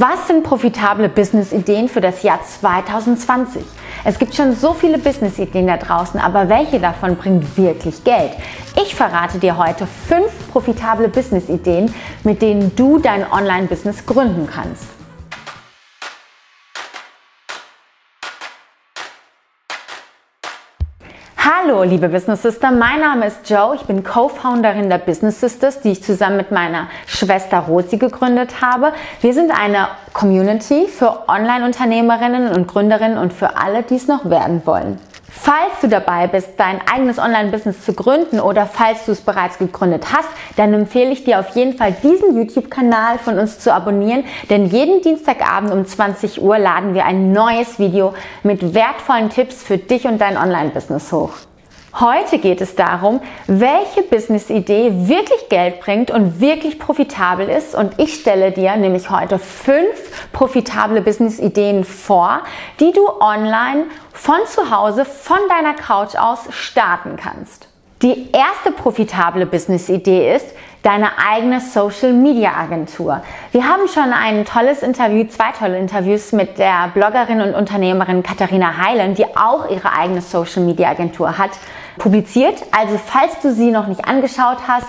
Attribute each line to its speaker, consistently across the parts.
Speaker 1: Was sind profitable Business-Ideen für das Jahr 2020? Es gibt schon so viele Business-Ideen da draußen, aber welche davon bringt wirklich Geld? Ich verrate dir heute fünf profitable Business-Ideen, mit denen du dein Online-Business gründen kannst. Hallo, liebe Business Sister. Mein Name ist Joe. Ich bin Co-Founderin der Business Sisters, die ich zusammen mit meiner Schwester Rosi gegründet habe. Wir sind eine Community für Online-Unternehmerinnen und Gründerinnen und für alle, die es noch werden wollen. Falls du dabei bist, dein eigenes Online-Business zu gründen oder falls du es bereits gegründet hast, dann empfehle ich dir auf jeden Fall diesen YouTube-Kanal von uns zu abonnieren, denn jeden Dienstagabend um 20 Uhr laden wir ein neues Video mit wertvollen Tipps für dich und dein Online-Business hoch. Heute geht es darum, welche Business-Idee wirklich Geld bringt und wirklich profitabel ist. Und ich stelle dir nämlich heute fünf profitable Business-Ideen vor, die du online von zu Hause, von deiner Couch aus starten kannst. Die erste profitable Business-Idee ist, deine eigene Social Media Agentur. Wir haben schon ein tolles Interview, zwei tolle Interviews mit der Bloggerin und Unternehmerin Katharina Heilen, die auch ihre eigene Social Media Agentur hat, publiziert. Also falls du sie noch nicht angeschaut hast,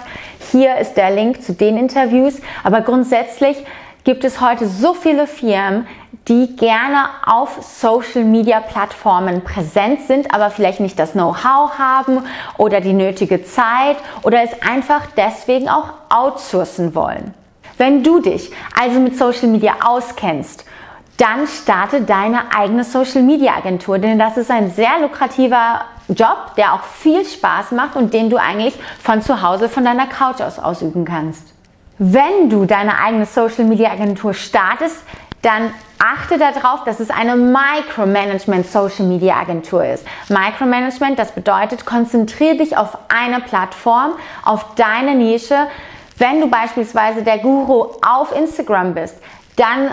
Speaker 1: hier ist der Link zu den Interviews. Aber grundsätzlich gibt es heute so viele Firmen, die gerne auf Social Media Plattformen präsent sind, aber vielleicht nicht das Know-how haben oder die nötige Zeit oder es einfach deswegen auch outsourcen wollen. Wenn du dich also mit Social Media auskennst, dann starte deine eigene Social Media Agentur, denn das ist ein sehr lukrativer Job, der auch viel Spaß macht und den du eigentlich von zu Hause, von deiner Couch aus ausüben kannst. Wenn du deine eigene Social Media Agentur startest, dann achte darauf, dass es eine Micromanagement Social Media Agentur ist. Micromanagement, das bedeutet, konzentriere dich auf eine Plattform, auf deine Nische. Wenn du beispielsweise der Guru auf Instagram bist, dann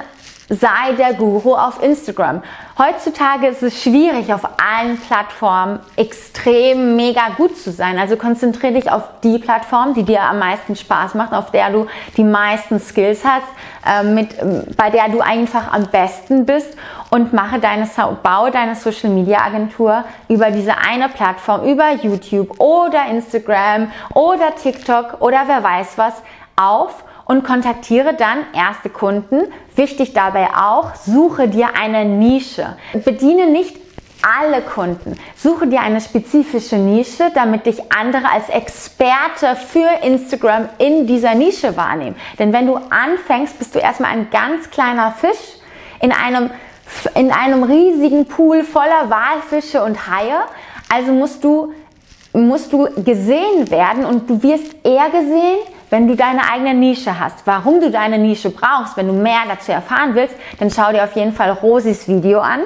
Speaker 1: sei der Guru auf Instagram. Heutzutage ist es schwierig, auf allen Plattformen extrem mega gut zu sein. Also konzentriere dich auf die Plattform, die dir am meisten Spaß macht, auf der du die meisten Skills hast, äh, mit, ähm, bei der du einfach am besten bist und mache deine, baue deine Social Media Agentur über diese eine Plattform, über YouTube oder Instagram oder TikTok oder wer weiß was auf und kontaktiere dann erste Kunden. Wichtig dabei auch, suche dir eine Nische. Bediene nicht alle Kunden. Suche dir eine spezifische Nische, damit dich andere als Experte für Instagram in dieser Nische wahrnehmen. Denn wenn du anfängst, bist du erstmal ein ganz kleiner Fisch in einem, in einem riesigen Pool voller Walfische und Haie. Also musst du, musst du gesehen werden und du wirst eher gesehen, wenn du deine eigene Nische hast, warum du deine Nische brauchst, wenn du mehr dazu erfahren willst, dann schau dir auf jeden Fall Rosis Video an.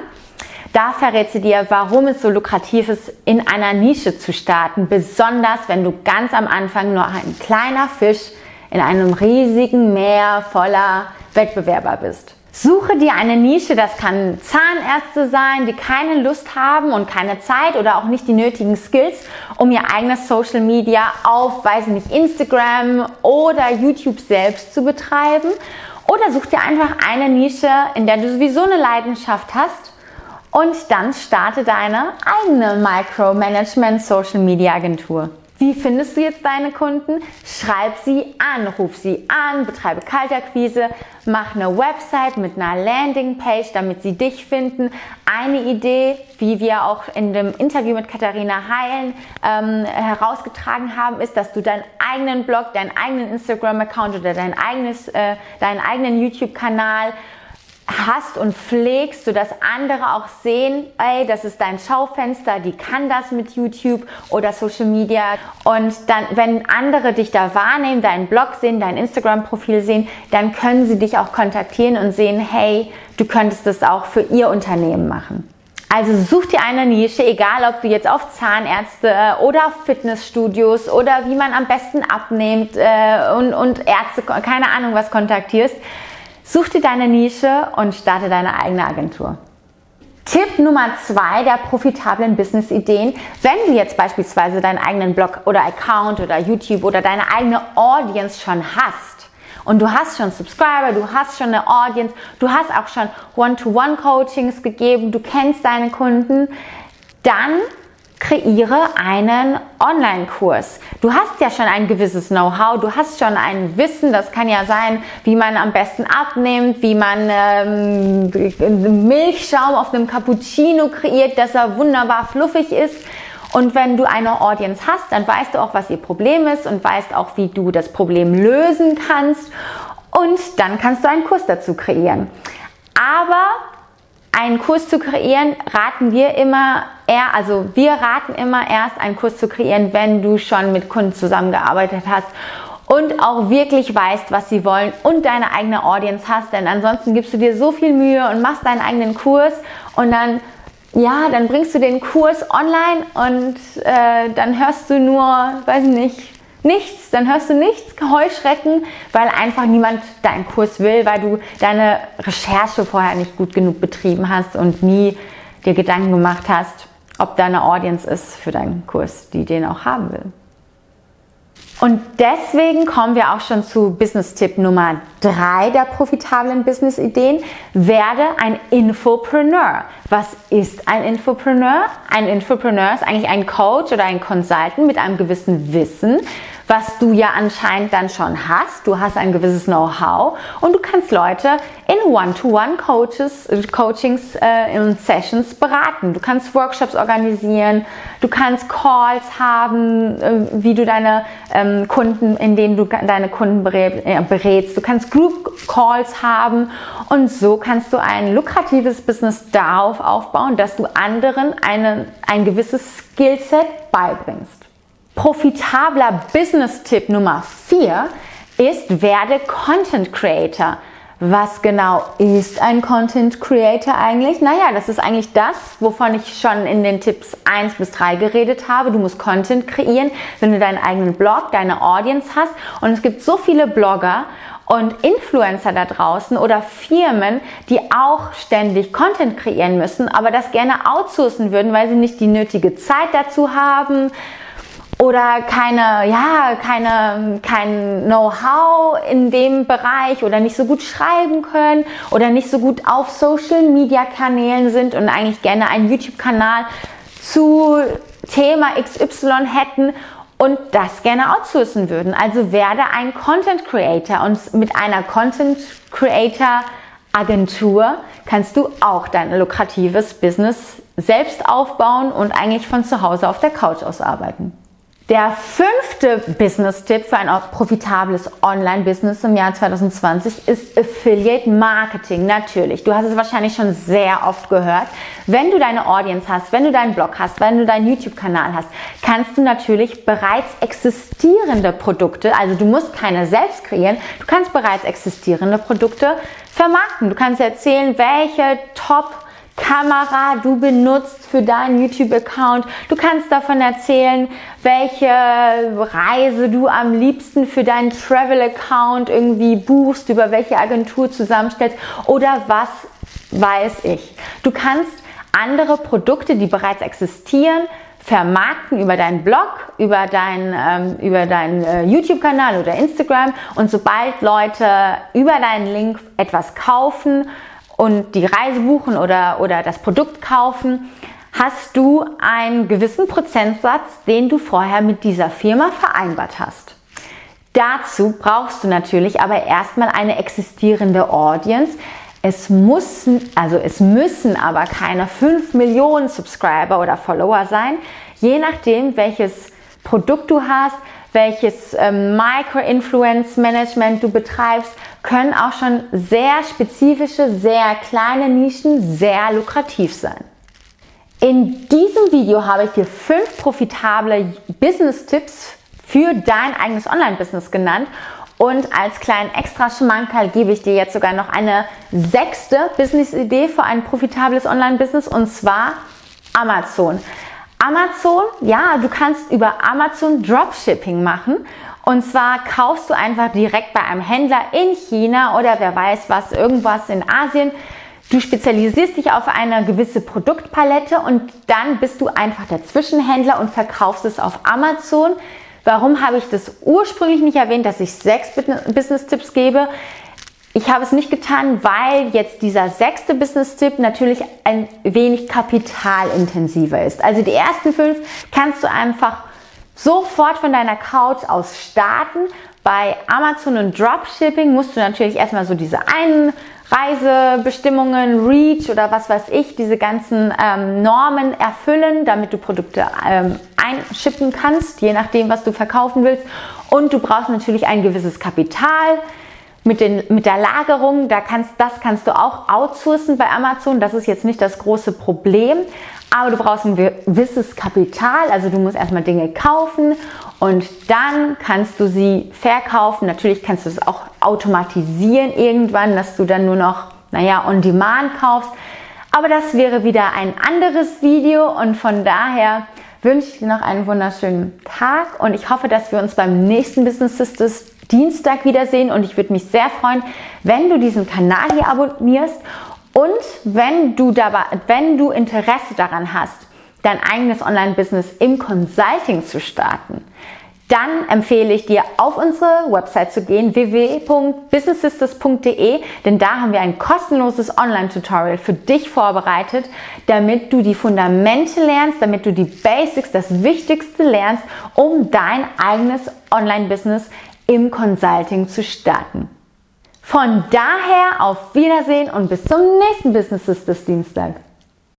Speaker 1: Da verrät sie dir, warum es so lukrativ ist, in einer Nische zu starten, besonders wenn du ganz am Anfang nur ein kleiner Fisch in einem riesigen Meer voller Wettbewerber bist. Suche dir eine Nische, das kann Zahnärzte sein, die keine Lust haben und keine Zeit oder auch nicht die nötigen Skills, um ihr eigenes Social Media auf, weiß nicht, Instagram oder YouTube selbst zu betreiben. Oder such dir einfach eine Nische, in der du sowieso eine Leidenschaft hast und dann starte deine eigene Micromanagement Social Media Agentur. Wie findest du jetzt deine Kunden? Schreib sie an, ruf sie an, betreibe Kaltakquise, mach eine Website mit einer Landingpage, damit sie dich finden. Eine Idee, wie wir auch in dem Interview mit Katharina Heilen ähm, herausgetragen haben, ist, dass du deinen eigenen Blog, deinen eigenen Instagram-Account oder dein eigenes, äh, deinen eigenen YouTube-Kanal hast und pflegst, sodass andere auch sehen, ey, das ist dein Schaufenster, die kann das mit YouTube oder Social Media. Und dann, wenn andere dich da wahrnehmen, deinen Blog sehen, dein Instagram-Profil sehen, dann können sie dich auch kontaktieren und sehen, hey, du könntest das auch für ihr Unternehmen machen. Also such dir eine Nische, egal ob du jetzt auf Zahnärzte oder auf Fitnessstudios oder wie man am besten abnimmt äh, und, und Ärzte, keine Ahnung was kontaktierst. Such dir deine Nische und starte deine eigene Agentur. Tipp Nummer zwei der profitablen Business-Ideen. Wenn du jetzt beispielsweise deinen eigenen Blog oder Account oder YouTube oder deine eigene Audience schon hast und du hast schon Subscriber, du hast schon eine Audience, du hast auch schon One-to-One-Coachings gegeben, du kennst deine Kunden, dann kreiere einen Online-Kurs. Du hast ja schon ein gewisses Know-how, du hast schon ein Wissen, das kann ja sein, wie man am besten abnimmt, wie man ähm, Milchschaum auf einem Cappuccino kreiert, dass er wunderbar fluffig ist. Und wenn du eine Audience hast, dann weißt du auch, was ihr Problem ist und weißt auch, wie du das Problem lösen kannst. Und dann kannst du einen Kurs dazu kreieren. Aber einen Kurs zu kreieren, raten wir immer eher, also wir raten immer erst einen Kurs zu kreieren, wenn du schon mit Kunden zusammengearbeitet hast und auch wirklich weißt, was sie wollen und deine eigene Audience hast, denn ansonsten gibst du dir so viel Mühe und machst deinen eigenen Kurs und dann ja, dann bringst du den Kurs online und äh, dann hörst du nur, weiß nicht, nichts, dann hörst du nichts, Heuschrecken, weil einfach niemand deinen Kurs will, weil du deine Recherche vorher nicht gut genug betrieben hast und nie dir Gedanken gemacht hast, ob da eine Audience ist für deinen Kurs, die den auch haben will. Und deswegen kommen wir auch schon zu Business-Tipp Nummer drei der profitablen Business-Ideen. Werde ein Infopreneur. Was ist ein Infopreneur? Ein Infopreneur ist eigentlich ein Coach oder ein Consultant mit einem gewissen Wissen, was du ja anscheinend dann schon hast. Du hast ein gewisses Know-how und du kannst Leute in One-to-One-Coaches, Coachings äh, in Sessions beraten. Du kannst Workshops organisieren, du kannst Calls haben, äh, wie du deine ähm, Kunden, in denen du deine Kunden äh, berätst. Du kannst Group Calls haben und so kannst du ein lukratives Business darauf aufbauen, dass du anderen eine, ein gewisses Skillset beibringst. Profitabler Business-Tipp Nummer 4 ist, werde Content Creator. Was genau ist ein Content Creator eigentlich? Naja, das ist eigentlich das, wovon ich schon in den Tipps 1 bis 3 geredet habe. Du musst Content kreieren, wenn du deinen eigenen Blog, deine Audience hast. Und es gibt so viele Blogger und Influencer da draußen oder Firmen, die auch ständig Content kreieren müssen, aber das gerne outsourcen würden, weil sie nicht die nötige Zeit dazu haben oder keine, ja, keine, kein Know-how in dem Bereich oder nicht so gut schreiben können oder nicht so gut auf Social Media Kanälen sind und eigentlich gerne einen YouTube-Kanal zu Thema XY hätten und das gerne outsourcen würden. Also werde ein Content Creator und mit einer Content Creator Agentur kannst du auch dein lukratives Business selbst aufbauen und eigentlich von zu Hause auf der Couch aus arbeiten. Der fünfte Business-Tipp für ein profitables Online-Business im Jahr 2020 ist Affiliate Marketing. Natürlich, du hast es wahrscheinlich schon sehr oft gehört. Wenn du deine Audience hast, wenn du deinen Blog hast, wenn du deinen YouTube-Kanal hast, kannst du natürlich bereits existierende Produkte, also du musst keine selbst kreieren, du kannst bereits existierende Produkte vermarkten. Du kannst erzählen, welche Top- Kamera du benutzt für deinen YouTube-Account. Du kannst davon erzählen, welche Reise du am liebsten für deinen Travel-Account irgendwie buchst, über welche Agentur zusammenstellst oder was weiß ich. Du kannst andere Produkte, die bereits existieren, vermarkten über deinen Blog, über deinen ähm, über deinen äh, YouTube-Kanal oder Instagram und sobald Leute über deinen Link etwas kaufen, und die Reise buchen oder, oder das Produkt kaufen, hast du einen gewissen Prozentsatz, den du vorher mit dieser Firma vereinbart hast. Dazu brauchst du natürlich aber erstmal eine existierende Audience. Es müssen, also es müssen aber keine 5 Millionen Subscriber oder Follower sein, je nachdem, welches Produkt du hast, welches ähm, Micro-Influence-Management du betreibst, können auch schon sehr spezifische, sehr kleine Nischen sehr lukrativ sein. In diesem Video habe ich dir fünf profitable Business-Tipps für dein eigenes Online-Business genannt und als kleinen extra Schmankerl gebe ich dir jetzt sogar noch eine sechste Business-Idee für ein profitables Online-Business und zwar Amazon. Amazon, ja, du kannst über Amazon Dropshipping machen. Und zwar kaufst du einfach direkt bei einem Händler in China oder wer weiß was, irgendwas in Asien. Du spezialisierst dich auf eine gewisse Produktpalette und dann bist du einfach der Zwischenhändler und verkaufst es auf Amazon Warum habe ich das ursprünglich nicht erwähnt, dass ich sechs Business-Tipps gebe? Ich habe es nicht getan, weil jetzt dieser sechste Business-Tipp natürlich ein wenig kapitalintensiver ist. Also die ersten fünf kannst du einfach sofort von deiner Couch aus starten. Bei Amazon und Dropshipping musst du natürlich erstmal so diese einen Reisebestimmungen, Reach oder was weiß ich, diese ganzen ähm, Normen erfüllen, damit du Produkte ähm, einschippen kannst, je nachdem, was du verkaufen willst. Und du brauchst natürlich ein gewisses Kapital. Mit, den, mit der Lagerung, da kannst, das kannst du auch outsourcen bei Amazon. Das ist jetzt nicht das große Problem. Aber du brauchst ein gewisses Kapital. Also du musst erstmal Dinge kaufen und dann kannst du sie verkaufen. Natürlich kannst du es auch automatisieren irgendwann, dass du dann nur noch, naja, on demand kaufst. Aber das wäre wieder ein anderes Video und von daher wünsche ich dir noch einen wunderschönen Tag und ich hoffe, dass wir uns beim nächsten Business Sisters Dienstag wiedersehen und ich würde mich sehr freuen, wenn du diesen Kanal hier abonnierst und wenn du dabei, wenn du Interesse daran hast, dein eigenes Online-Business im Consulting zu starten, dann empfehle ich dir, auf unsere Website zu gehen, www.businesssisters.de, denn da haben wir ein kostenloses Online-Tutorial für dich vorbereitet, damit du die Fundamente lernst, damit du die Basics, das Wichtigste lernst, um dein eigenes Online-Business im Consulting zu starten. Von daher auf Wiedersehen und bis zum nächsten Business Sisters Dienstag.